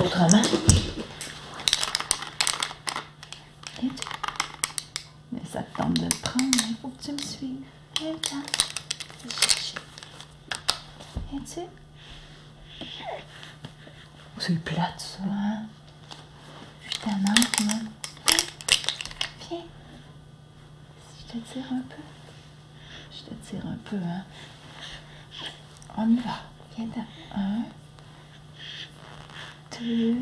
autrement. Viens-tu? Mais ça te tente de le prendre, il faut que tu me suives. Viens-t'en. Je vais chercher. Viens-tu? C'est plate, ça, hein? Je suis tannante. Viens. Viens. Si je te tire un peu. Je te tire un peu, hein? On y va. Viens-t'en. Un. Deux.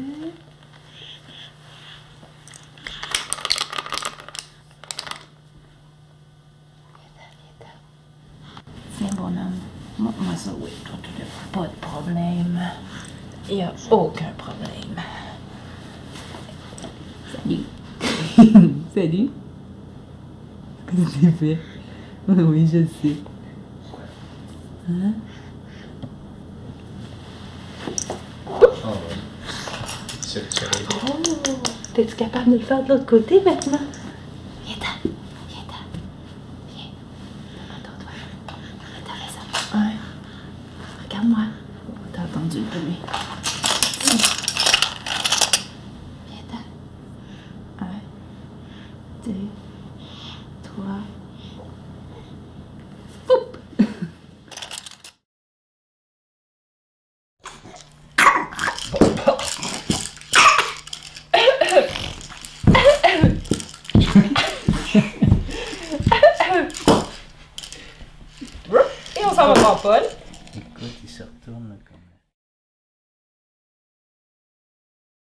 Tiens, bonhomme. Montre-moi ça, oui. Toi, tu n'as pas de problème. Il n'y a aucun problème. Salut. Salut. Qu'est-ce que tu fais? Oui, je sais. Hein? Oh, c'est Oh, t'es-tu capable de le faire de l'autre côté maintenant? Viens-t'en, viens-t'en, viens. Attends, toi. Ça. Regarde-moi. Oh, T'as entendu le bruit. Viens-t'en. Un, deux, trois, palma palma, pode?